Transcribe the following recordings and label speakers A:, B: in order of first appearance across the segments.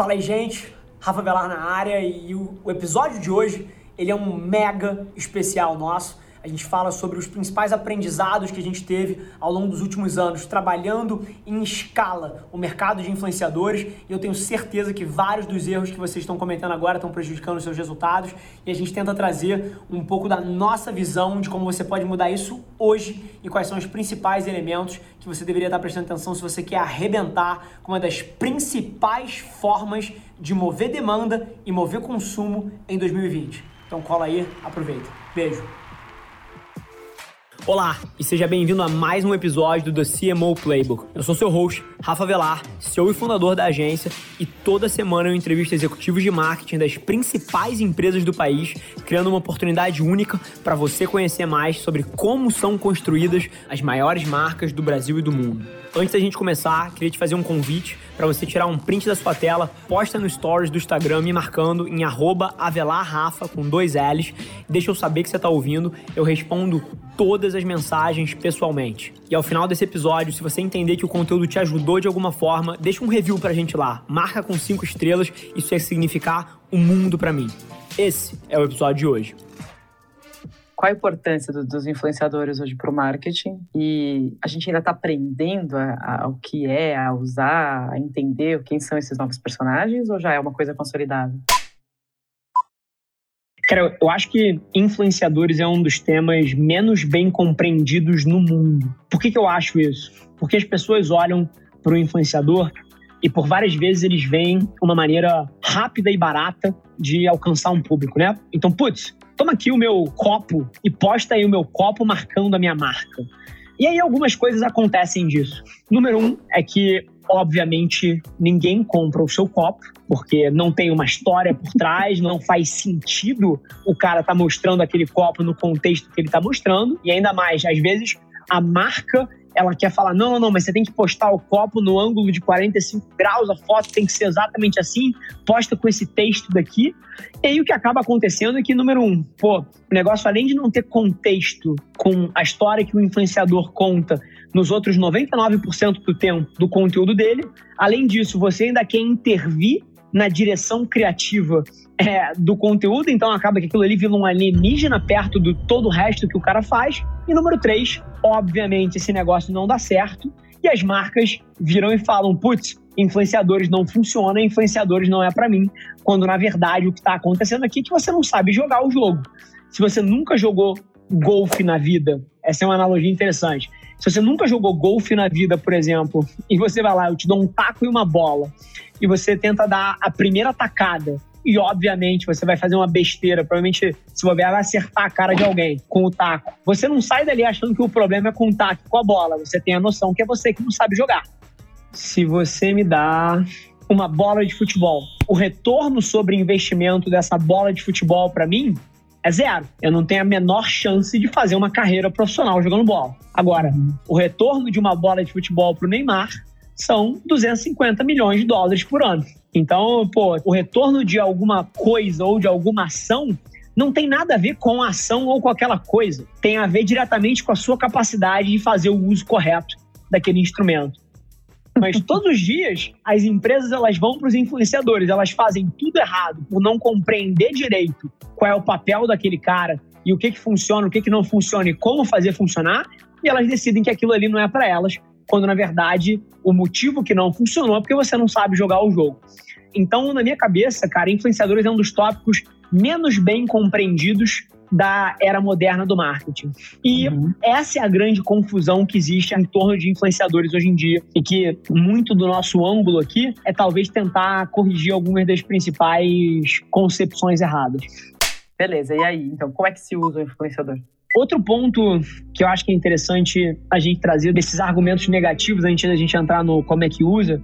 A: Fala aí, gente. Rafa Velar na área e o, episódio de hoje, ele é um mega especial nosso a gente fala sobre os principais aprendizados que a gente teve ao longo dos últimos anos trabalhando em escala o mercado de influenciadores e eu tenho certeza que vários dos erros que vocês estão comentando agora estão prejudicando os seus resultados e a gente tenta trazer um pouco da nossa visão de como você pode mudar isso hoje e quais são os principais elementos que você deveria estar prestando atenção se você quer arrebentar com uma das principais formas de mover demanda e mover consumo em 2020. Então cola aí, aproveita. Beijo. Olá e seja bem-vindo a mais um episódio do CMO Playbook. Eu sou seu host, Rafa Velar, CEO e fundador da agência, e toda semana eu entrevisto executivos de marketing das principais empresas do país, criando uma oportunidade única para você conhecer mais sobre como são construídas as maiores marcas do Brasil e do mundo. Antes da gente começar, queria te fazer um convite para você tirar um print da sua tela, posta no stories do Instagram me marcando em avelarrafa com dois L's. Deixa eu saber que você está ouvindo, eu respondo todas as mensagens pessoalmente. E ao final desse episódio, se você entender que o conteúdo te ajudou de alguma forma, deixa um review pra gente lá. Marca com cinco estrelas, isso ia significar o um mundo para mim. Esse é o episódio de hoje
B: qual a importância do, dos influenciadores hoje para o marketing e a gente ainda está aprendendo a, a, o que é, a usar, a entender quem são esses novos personagens ou já é uma coisa consolidada?
A: Cara, eu acho que influenciadores é um dos temas menos bem compreendidos no mundo. Por que, que eu acho isso? Porque as pessoas olham para o influenciador e por várias vezes eles veem uma maneira rápida e barata de alcançar um público, né? Então, putz, toma aqui o meu copo e posta aí o meu copo marcando a minha marca. E aí algumas coisas acontecem disso. Número um é que, obviamente, ninguém compra o seu copo, porque não tem uma história por trás, não faz sentido o cara tá mostrando aquele copo no contexto que ele tá mostrando. E ainda mais, às vezes, a marca ela quer falar: não, não, não, mas você tem que postar o copo no ângulo de 45 graus, a foto tem que ser exatamente assim, posta com esse texto daqui. E aí o que acaba acontecendo é que, número um, pô, o negócio, além de não ter contexto com a história que o influenciador conta nos outros 99% do tempo do conteúdo dele, além disso, você ainda quer intervir na direção criativa é, do conteúdo, então acaba que aquilo ali vira um alienígena perto do todo o resto que o cara faz. E número três, obviamente esse negócio não dá certo e as marcas viram e falam, putz, influenciadores não funcionam, influenciadores não é para mim, quando na verdade o que está acontecendo aqui é que você não sabe jogar o jogo. Se você nunca jogou golfe na vida, essa é uma analogia interessante. Se você nunca jogou golfe na vida, por exemplo, e você vai lá, eu te dou um taco e uma bola, e você tenta dar a primeira tacada, e obviamente você vai fazer uma besteira, provavelmente se você vai acertar a cara de alguém com o taco. Você não sai dali achando que o problema é com o taco, com a bola. Você tem a noção que é você que não sabe jogar. Se você me dá uma bola de futebol, o retorno sobre investimento dessa bola de futebol para mim é zero. Eu não tenho a menor chance de fazer uma carreira profissional jogando bola. Agora, o retorno de uma bola de futebol para o Neymar são 250 milhões de dólares por ano. Então, pô, o retorno de alguma coisa ou de alguma ação não tem nada a ver com a ação ou com aquela coisa. Tem a ver diretamente com a sua capacidade de fazer o uso correto daquele instrumento. Mas todos os dias, as empresas elas vão para os influenciadores, elas fazem tudo errado por não compreender direito qual é o papel daquele cara e o que, que funciona, o que, que não funciona e como fazer funcionar, e elas decidem que aquilo ali não é para elas, quando na verdade o motivo que não funcionou é porque você não sabe jogar o jogo. Então, na minha cabeça, cara, influenciadores é um dos tópicos menos bem compreendidos da era moderna do marketing. E uhum. essa é a grande confusão que existe em torno de influenciadores hoje em dia e que muito do nosso ângulo aqui é talvez tentar corrigir algumas das principais concepções erradas.
B: Beleza, e aí? Então, como é que se usa o influenciador?
A: Outro ponto que eu acho que é interessante a gente trazer desses argumentos negativos antes da gente entrar no como é que usa,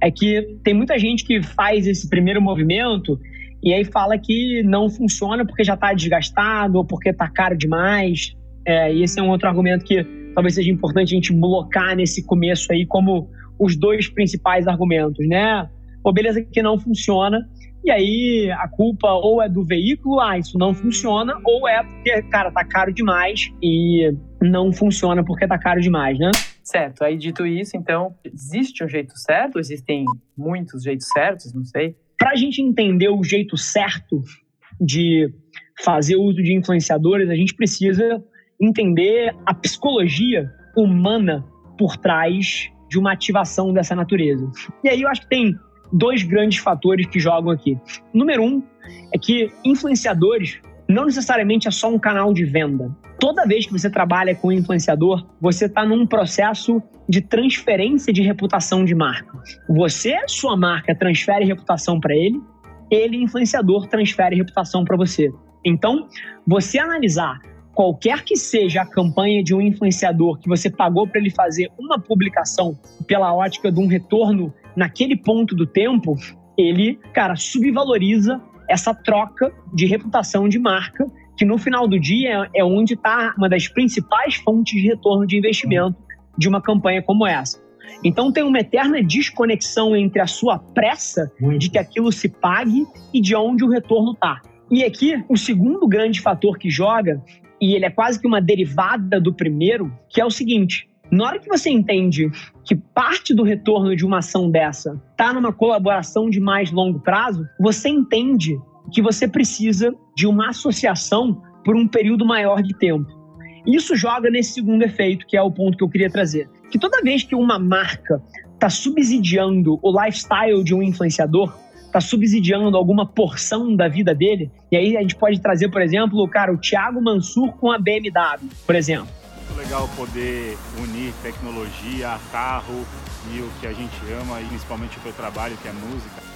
A: é que tem muita gente que faz esse primeiro movimento e aí fala que não funciona porque já está desgastado ou porque está caro demais. É, e esse é um outro argumento que talvez seja importante a gente blocar nesse começo aí como os dois principais argumentos, né? Pô, beleza que não funciona, e aí a culpa ou é do veículo, ah, isso não funciona, ou é porque, cara, tá caro demais e não funciona porque tá caro demais, né?
B: Certo. Aí, dito isso, então, existe um jeito certo? Existem muitos jeitos certos? Não sei.
A: Para a gente entender o jeito certo de fazer uso de influenciadores, a gente precisa entender a psicologia humana por trás de uma ativação dessa natureza. E aí eu acho que tem dois grandes fatores que jogam aqui. Número um é que influenciadores não necessariamente é só um canal de venda. Toda vez que você trabalha com um influenciador, você está num processo de transferência de reputação de marca. Você, sua marca, transfere reputação para ele, ele, influenciador, transfere reputação para você. Então, você analisar qualquer que seja a campanha de um influenciador que você pagou para ele fazer uma publicação pela ótica de um retorno naquele ponto do tempo, ele, cara, subvaloriza essa troca de reputação de marca, que no final do dia é onde está uma das principais fontes de retorno de investimento de uma campanha como essa. Então tem uma eterna desconexão entre a sua pressa de que aquilo se pague e de onde o retorno está. E aqui, o segundo grande fator que joga, e ele é quase que uma derivada do primeiro, que é o seguinte: na hora que você entende que parte do retorno de uma ação dessa está numa colaboração de mais longo prazo, você entende que você precisa de uma associação por um período maior de tempo. Isso joga nesse segundo efeito, que é o ponto que eu queria trazer. Que toda vez que uma marca está subsidiando o lifestyle de um influenciador, está subsidiando alguma porção da vida dele, e aí a gente pode trazer, por exemplo, cara, o Thiago Mansur com a BMW, por exemplo
C: legal poder unir tecnologia, carro e o que a gente ama, e principalmente o que eu trabalho, que é música.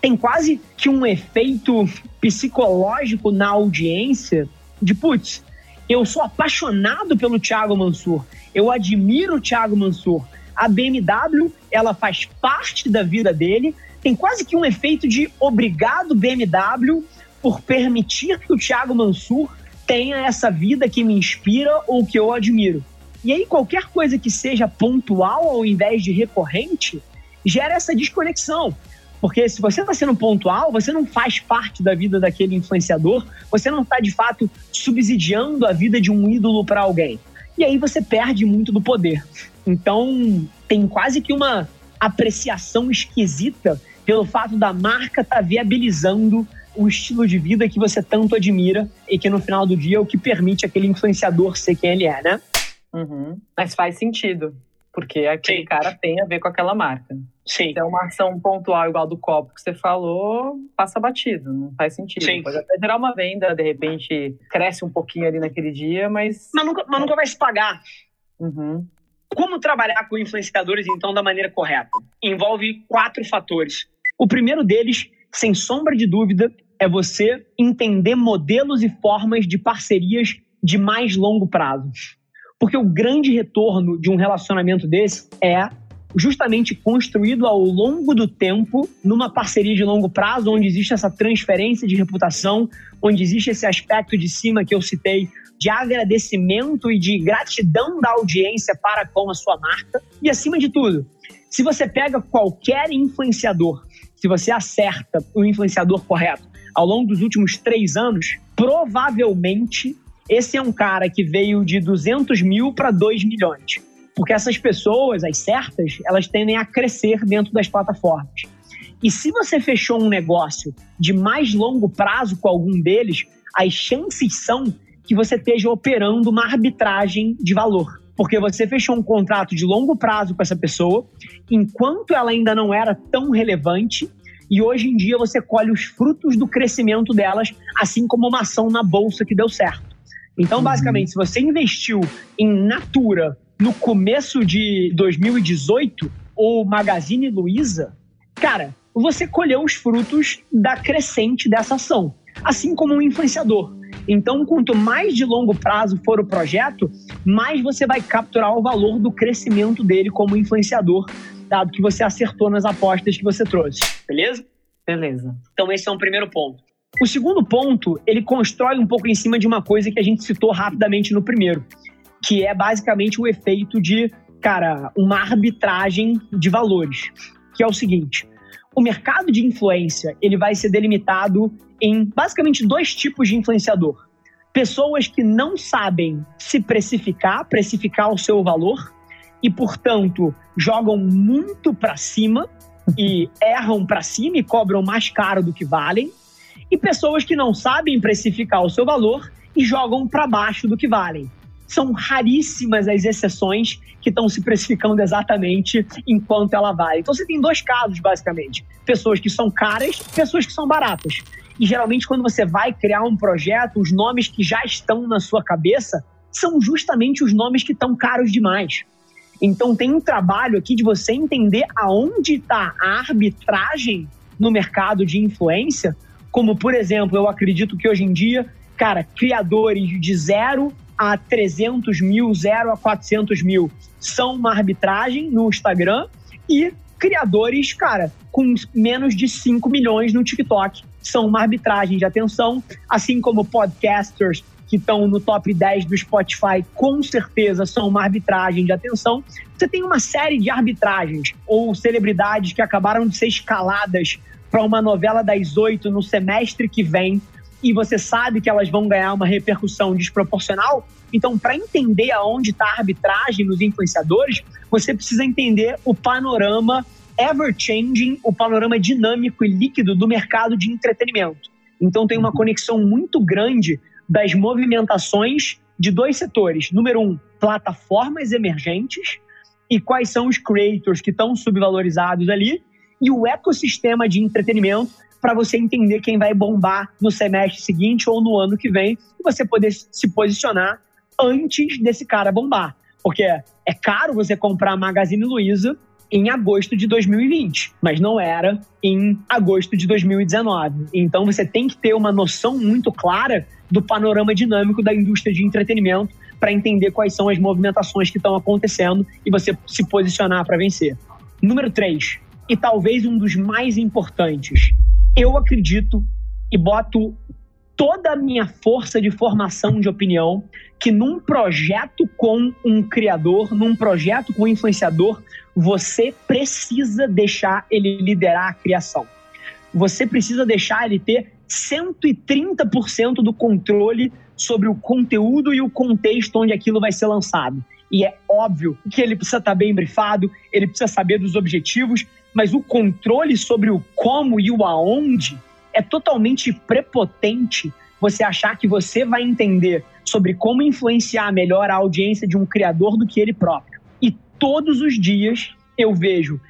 A: Tem quase que um efeito psicológico na audiência de, putz, eu sou apaixonado pelo Thiago Mansur, eu admiro o Thiago Mansur. A BMW, ela faz parte da vida dele, tem quase que um efeito de obrigado BMW por permitir que o Thiago Mansur tenha essa vida que me inspira ou que eu admiro. E aí, qualquer coisa que seja pontual ao invés de recorrente gera essa desconexão. Porque se você está sendo pontual, você não faz parte da vida daquele influenciador, você não está de fato subsidiando a vida de um ídolo para alguém. E aí você perde muito do poder. Então, tem quase que uma apreciação esquisita pelo fato da marca estar tá viabilizando o estilo de vida que você tanto admira e que no final do dia é o que permite aquele influenciador ser quem ele é, né?
B: Uhum. Mas faz sentido, porque aquele Sim. cara tem a ver com aquela marca.
A: Sim.
B: Então, uma ação pontual igual do copo que você falou, passa batido, não faz sentido. Sim. Pode até gerar uma venda, de repente cresce um pouquinho ali naquele dia, mas.
A: Mas nunca, mas nunca vai se pagar.
B: Uhum.
A: Como trabalhar com influenciadores, então, da maneira correta? Envolve quatro fatores. O primeiro deles, sem sombra de dúvida, é você entender modelos e formas de parcerias de mais longo prazo. Porque o grande retorno de um relacionamento desse é justamente construído ao longo do tempo numa parceria de longo prazo, onde existe essa transferência de reputação, onde existe esse aspecto de cima que eu citei de agradecimento e de gratidão da audiência para com a sua marca. E acima de tudo, se você pega qualquer influenciador, se você acerta o influenciador correto, ao longo dos últimos três anos, provavelmente esse é um cara que veio de 200 mil para 2 milhões. Porque essas pessoas, as certas, elas tendem a crescer dentro das plataformas. E se você fechou um negócio de mais longo prazo com algum deles, as chances são que você esteja operando uma arbitragem de valor. Porque você fechou um contrato de longo prazo com essa pessoa, enquanto ela ainda não era tão relevante, e hoje em dia você colhe os frutos do crescimento delas, assim como uma ação na bolsa que deu certo. Então, uhum. basicamente, se você investiu em Natura no começo de 2018 ou Magazine Luiza, cara, você colheu os frutos da crescente dessa ação, assim como um influenciador. Então, quanto mais de longo prazo for o projeto, mais você vai capturar o valor do crescimento dele como influenciador dado que você acertou nas apostas que você trouxe. Beleza?
B: Beleza.
A: Então esse é um primeiro ponto. O segundo ponto, ele constrói um pouco em cima de uma coisa que a gente citou rapidamente no primeiro, que é basicamente o efeito de, cara, uma arbitragem de valores, que é o seguinte: o mercado de influência, ele vai ser delimitado em basicamente dois tipos de influenciador. Pessoas que não sabem se precificar, precificar o seu valor, e, portanto, jogam muito para cima e erram para cima e cobram mais caro do que valem, e pessoas que não sabem precificar o seu valor e jogam para baixo do que valem. São raríssimas as exceções que estão se precificando exatamente enquanto ela vale. Então você tem dois casos, basicamente: pessoas que são caras, pessoas que são baratas. E geralmente, quando você vai criar um projeto, os nomes que já estão na sua cabeça são justamente os nomes que estão caros demais. Então tem um trabalho aqui de você entender aonde está a arbitragem no mercado de influência, como por exemplo, eu acredito que hoje em dia, cara, criadores de zero a 300 mil, zero a 400 mil. São uma arbitragem no Instagram e criadores, cara, com menos de 5 milhões no TikTok. São uma arbitragem de atenção, assim como podcasters que estão no top 10 do Spotify, com certeza são uma arbitragem de atenção. Você tem uma série de arbitragens ou celebridades que acabaram de ser escaladas para uma novela das oito no semestre que vem e você sabe que elas vão ganhar uma repercussão desproporcional. Então, para entender aonde está a arbitragem nos influenciadores, você precisa entender o panorama ever-changing, o panorama dinâmico e líquido do mercado de entretenimento. Então, tem uma conexão muito grande das movimentações de dois setores. Número um, plataformas emergentes e quais são os creators que estão subvalorizados ali e o ecossistema de entretenimento para você entender quem vai bombar no semestre seguinte ou no ano que vem e você poder se posicionar antes desse cara bombar. Porque é caro você comprar a Magazine Luiza em agosto de 2020, mas não era em agosto de 2019. Então você tem que ter uma noção muito clara do panorama dinâmico da indústria de entretenimento para entender quais são as movimentações que estão acontecendo e você se posicionar para vencer. Número 3, e talvez um dos mais importantes, eu acredito e boto toda a minha força de formação de opinião que num projeto com um criador, num projeto com um influenciador, você precisa deixar ele liderar a criação. Você precisa deixar ele ter 130% do controle sobre o conteúdo e o contexto onde aquilo vai ser lançado. E é óbvio que ele precisa estar bem brifado, ele precisa saber dos objetivos, mas o controle sobre o como e o aonde é totalmente prepotente você achar que você vai entender sobre como influenciar melhor a audiência de um criador do que ele próprio. E todos os dias eu vejo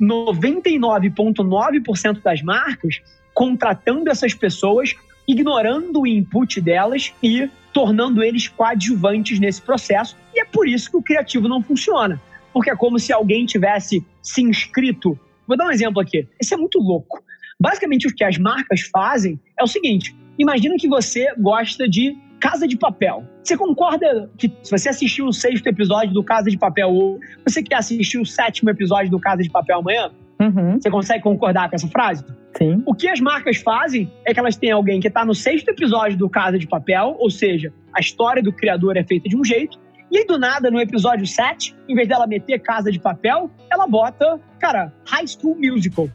A: 99,9% das marcas contratando essas pessoas, ignorando o input delas e tornando eles coadjuvantes nesse processo. E é por isso que o criativo não funciona. Porque é como se alguém tivesse se inscrito. Vou dar um exemplo aqui. Isso é muito louco. Basicamente, o que as marcas fazem é o seguinte: imagina que você gosta de Casa de Papel. Você concorda que se você assistiu o sexto episódio do Casa de Papel ou você quer assistir o sétimo episódio do Casa de Papel amanhã? Uhum. Você consegue concordar com essa frase?
B: Sim.
A: O que as marcas fazem é que elas têm alguém que está no sexto episódio do Casa de Papel, ou seja, a história do criador é feita de um jeito, e aí, do nada, no episódio 7, em vez dela meter Casa de Papel, ela bota, cara, High School Musical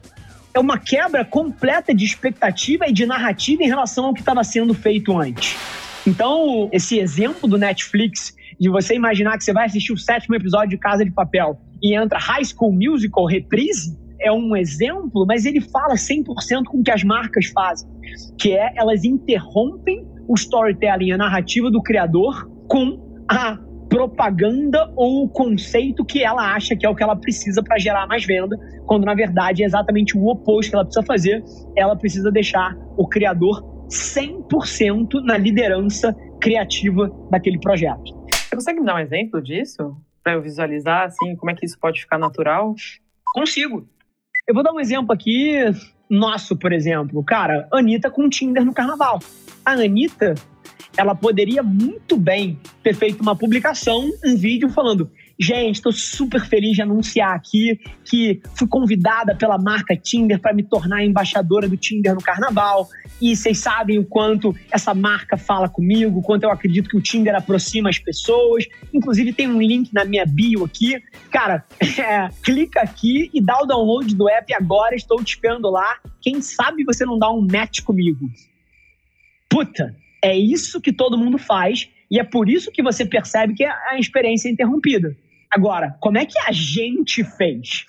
A: é uma quebra completa de expectativa e de narrativa em relação ao que estava sendo feito antes. Então, esse exemplo do Netflix de você imaginar que você vai assistir o sétimo episódio de Casa de Papel e entra High School Musical reprise, é um exemplo, mas ele fala 100% com o que as marcas fazem, que é elas interrompem o storytelling, a narrativa do criador com a propaganda ou o conceito que ela acha que é o que ela precisa para gerar mais venda, quando na verdade é exatamente o oposto que ela precisa fazer. Ela precisa deixar o criador 100% na liderança criativa daquele projeto.
B: Você consegue me dar um exemplo disso? Para eu visualizar assim, como é que isso pode ficar natural?
A: Consigo. Eu vou dar um exemplo aqui nosso, por exemplo. Cara, Anitta com Tinder no carnaval. A Anitta ela poderia muito bem ter feito uma publicação, um vídeo falando: gente, estou super feliz de anunciar aqui que fui convidada pela marca Tinder para me tornar embaixadora do Tinder no Carnaval. E vocês sabem o quanto essa marca fala comigo, o quanto eu acredito que o Tinder aproxima as pessoas. Inclusive tem um link na minha bio aqui. Cara, é, clica aqui e dá o download do app agora. Estou te esperando lá. Quem sabe você não dá um match comigo? Puta, é isso que todo mundo faz e é por isso que você percebe que a experiência é interrompida. Agora, como é que a gente fez?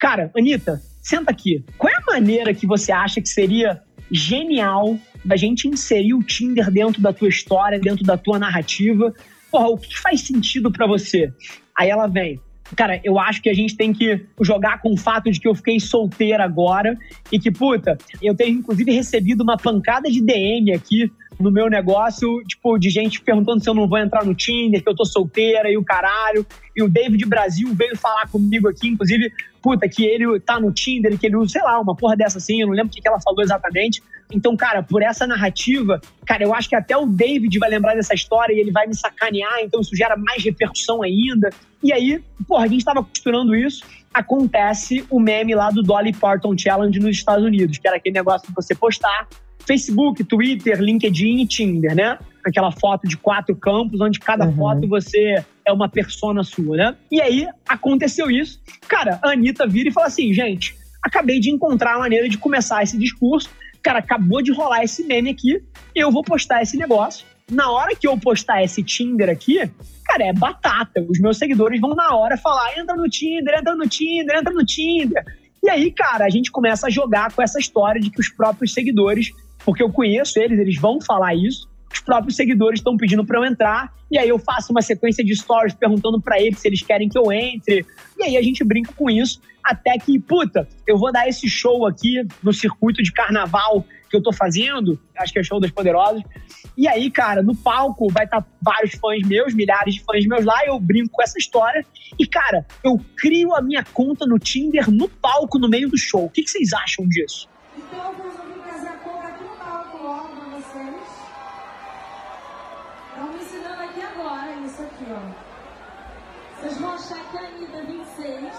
A: Cara, Anitta, senta aqui. Qual é a maneira que você acha que seria genial da gente inserir o Tinder dentro da tua história, dentro da tua narrativa? Porra, o que faz sentido para você? Aí ela vem. Cara, eu acho que a gente tem que jogar com o fato de que eu fiquei solteira agora e que, puta, eu tenho inclusive recebido uma pancada de DM aqui no meu negócio, tipo, de gente perguntando se eu não vou entrar no Tinder, que eu tô solteira e o caralho. E o David Brasil veio falar comigo aqui, inclusive, puta, que ele tá no Tinder, que ele usa, sei lá, uma porra dessa assim, eu não lembro o que ela falou exatamente. Então, cara, por essa narrativa, cara, eu acho que até o David vai lembrar dessa história e ele vai me sacanear, então isso gera mais repercussão ainda. E aí, porra, a gente tava costurando isso, acontece o meme lá do Dolly Parton Challenge nos Estados Unidos, que era aquele negócio de você postar Facebook, Twitter, LinkedIn e Tinder, né? Aquela foto de quatro campos, onde cada uhum. foto você é uma persona sua, né? E aí aconteceu isso. Cara, a Anitta vira e fala assim: gente, acabei de encontrar a maneira de começar esse discurso. Cara, acabou de rolar esse meme aqui, eu vou postar esse negócio. Na hora que eu postar esse Tinder aqui, cara, é batata. Os meus seguidores vão na hora falar: entra no Tinder, entra no Tinder, entra no Tinder. E aí, cara, a gente começa a jogar com essa história de que os próprios seguidores porque eu conheço eles, eles vão falar isso. Os próprios seguidores estão pedindo para eu entrar, e aí eu faço uma sequência de stories perguntando para eles se eles querem que eu entre. E aí a gente brinca com isso, até que, puta, eu vou dar esse show aqui no circuito de carnaval que eu tô fazendo, acho que é show das Poderosas. E aí, cara, no palco vai estar tá vários fãs meus, milhares de fãs meus lá, eu brinco com essa história. E, cara, eu crio a minha conta no Tinder no palco, no meio do show. O que, que vocês acham disso? Então,
D: Vocês vão achar que é a Anitta 26.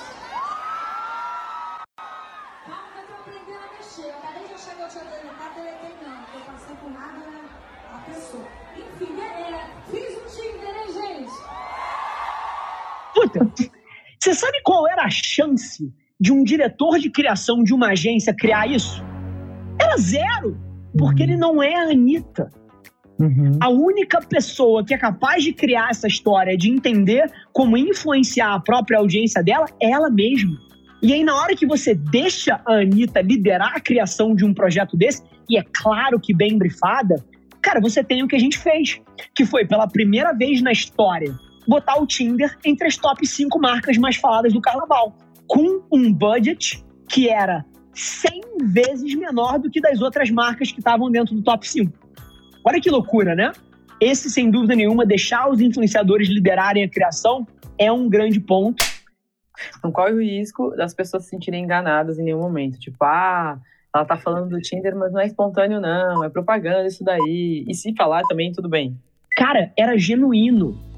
D: Calma que eu tô aprendendo a mexer. Eu acabei de achar que eu tinha deletado, deletei não. Porque eu passei por nada né? a pessoa. Enfim, beleza. Fiz um Tinder, hein, gente?
A: Você sabe qual era a chance de um diretor de criação de uma agência criar isso? Era zero. Porque ele não é a Anitta. Uhum. A única pessoa que é capaz de criar essa história, de entender como influenciar a própria audiência dela, é ela mesma. E aí, na hora que você deixa a Anitta liderar a criação de um projeto desse, e é claro que bem brifada, cara, você tem o que a gente fez, que foi pela primeira vez na história botar o Tinder entre as top 5 marcas mais faladas do carnaval, com um budget que era 100 vezes menor do que das outras marcas que estavam dentro do top 5. Olha que loucura, né? Esse, sem dúvida nenhuma, deixar os influenciadores liderarem a criação é um grande ponto.
B: Não corre o risco das pessoas se sentirem enganadas em nenhum momento. Tipo, ah, ela tá falando do Tinder, mas não é espontâneo, não. É propaganda isso daí. E se falar também, tudo bem.
A: Cara, era genuíno.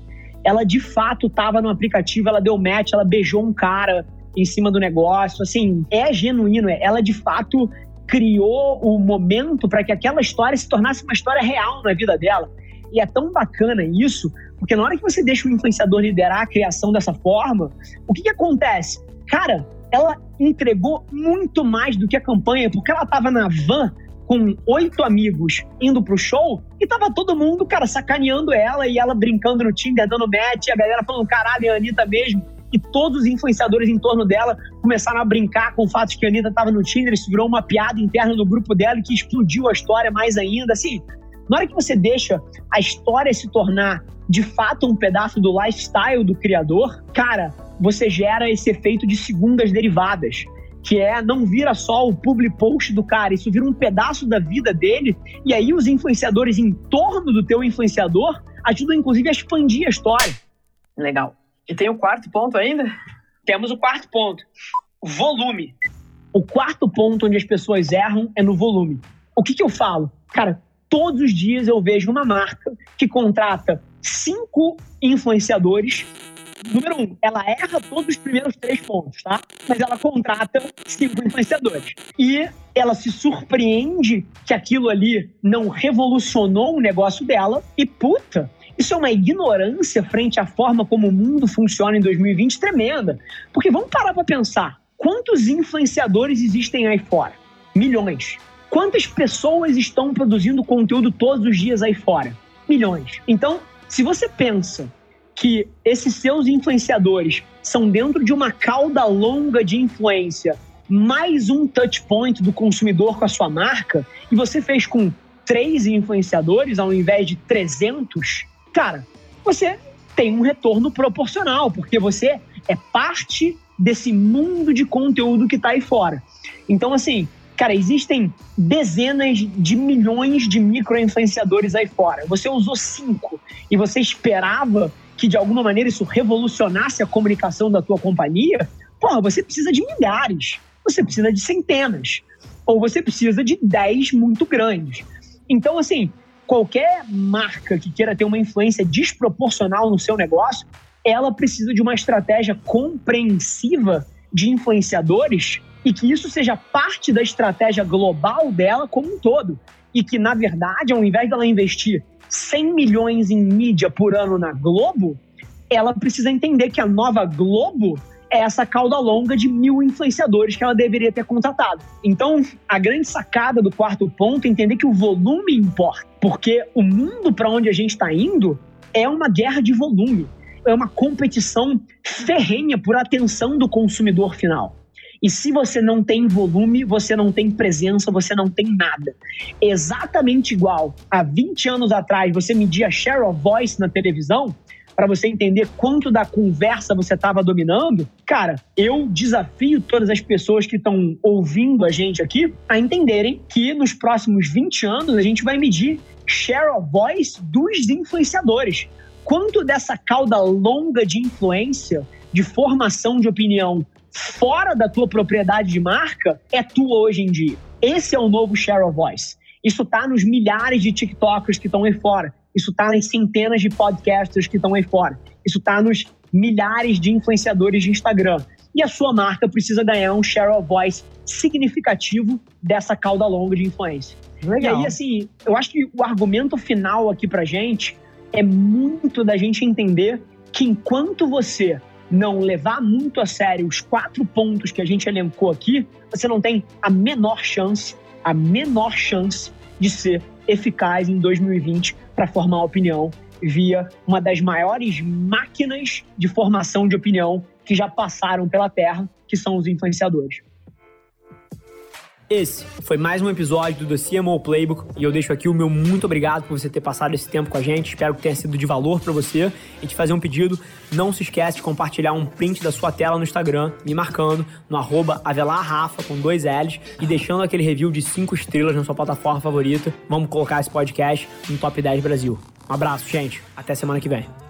A: Ela de fato tava no aplicativo, ela deu match, ela beijou um cara em cima do negócio. Assim, é genuíno. Ela de fato criou o momento para que aquela história se tornasse uma história real na vida dela. E é tão bacana isso, porque na hora que você deixa o influenciador liderar a criação dessa forma, o que, que acontece? Cara, ela entregou muito mais do que a campanha, porque ela estava na van com oito amigos indo pro show e tava todo mundo, cara, sacaneando ela e ela brincando no Tinder, dando match, e a galera falando, caralho, é a Anitta mesmo e todos os influenciadores em torno dela começaram a brincar com o fato de que a Anitta estava no Tinder, isso virou uma piada interna do grupo dela e que explodiu a história mais ainda. Assim, na hora que você deixa a história se tornar de fato um pedaço do lifestyle do criador, cara, você gera esse efeito de segundas derivadas. Que é, não vira só o public post do cara, isso vira um pedaço da vida dele, e aí os influenciadores em torno do teu influenciador ajudam, inclusive, a expandir a história.
B: Legal. E tem o quarto ponto ainda?
A: Temos o quarto ponto: volume. O quarto ponto onde as pessoas erram é no volume. O que, que eu falo? Cara, todos os dias eu vejo uma marca que contrata cinco influenciadores. Número um, ela erra todos os primeiros três pontos, tá? Mas ela contrata cinco influenciadores. E ela se surpreende que aquilo ali não revolucionou o negócio dela. E puta, isso é uma ignorância frente à forma como o mundo funciona em 2020 tremenda. Porque vamos parar para pensar: quantos influenciadores existem aí fora? Milhões. Quantas pessoas estão produzindo conteúdo todos os dias aí fora? Milhões. Então, se você pensa que esses seus influenciadores são dentro de uma cauda longa de influência, mais um touch point do consumidor com a sua marca, e você fez com três influenciadores ao invés de 300, cara, você tem um retorno proporcional, porque você é parte desse mundo de conteúdo que está aí fora. Então, assim, cara, existem dezenas de milhões de micro-influenciadores aí fora. Você usou cinco e você esperava que de alguma maneira isso revolucionasse a comunicação da tua companhia, porra, você precisa de milhares, você precisa de centenas, ou você precisa de dez muito grandes. Então, assim, qualquer marca que queira ter uma influência desproporcional no seu negócio, ela precisa de uma estratégia compreensiva de influenciadores e que isso seja parte da estratégia global dela como um todo. E que, na verdade, ao invés dela investir 100 milhões em mídia por ano na Globo, ela precisa entender que a nova Globo é essa cauda longa de mil influenciadores que ela deveria ter contratado. Então, a grande sacada do quarto ponto é entender que o volume importa, porque o mundo para onde a gente está indo é uma guerra de volume, é uma competição ferrenha por atenção do consumidor final. E se você não tem volume, você não tem presença, você não tem nada. Exatamente igual há 20 anos atrás você media share of voice na televisão, para você entender quanto da conversa você estava dominando, cara, eu desafio todas as pessoas que estão ouvindo a gente aqui a entenderem que nos próximos 20 anos a gente vai medir share of voice dos influenciadores. Quanto dessa cauda longa de influência, de formação de opinião fora da tua propriedade de marca é tua hoje em dia. Esse é o novo share of voice. Isso está nos milhares de TikTokers que estão aí fora. Isso está nas centenas de podcasters que estão aí fora. Isso está nos milhares de influenciadores de Instagram. E a sua marca precisa ganhar um share of voice significativo dessa cauda longa de influência. Legal. E aí, assim, eu acho que o argumento final aqui pra gente é muito da gente entender que enquanto você não levar muito a sério os quatro pontos que a gente elencou aqui, você não tem a menor chance, a menor chance de ser eficaz em 2020 para formar opinião via uma das maiores máquinas de formação de opinião que já passaram pela Terra, que são os influenciadores.
E: Esse foi mais um episódio do The CMO Playbook e eu deixo aqui o meu muito obrigado por você ter passado esse tempo com a gente. Espero que tenha sido de valor para você e te fazer um pedido. Não se esquece de compartilhar um print da sua tela no Instagram, me marcando no arroba avelarrafa com dois L's e deixando aquele review de cinco estrelas na sua plataforma favorita. Vamos colocar esse podcast no Top 10 Brasil. Um abraço, gente. Até semana que vem.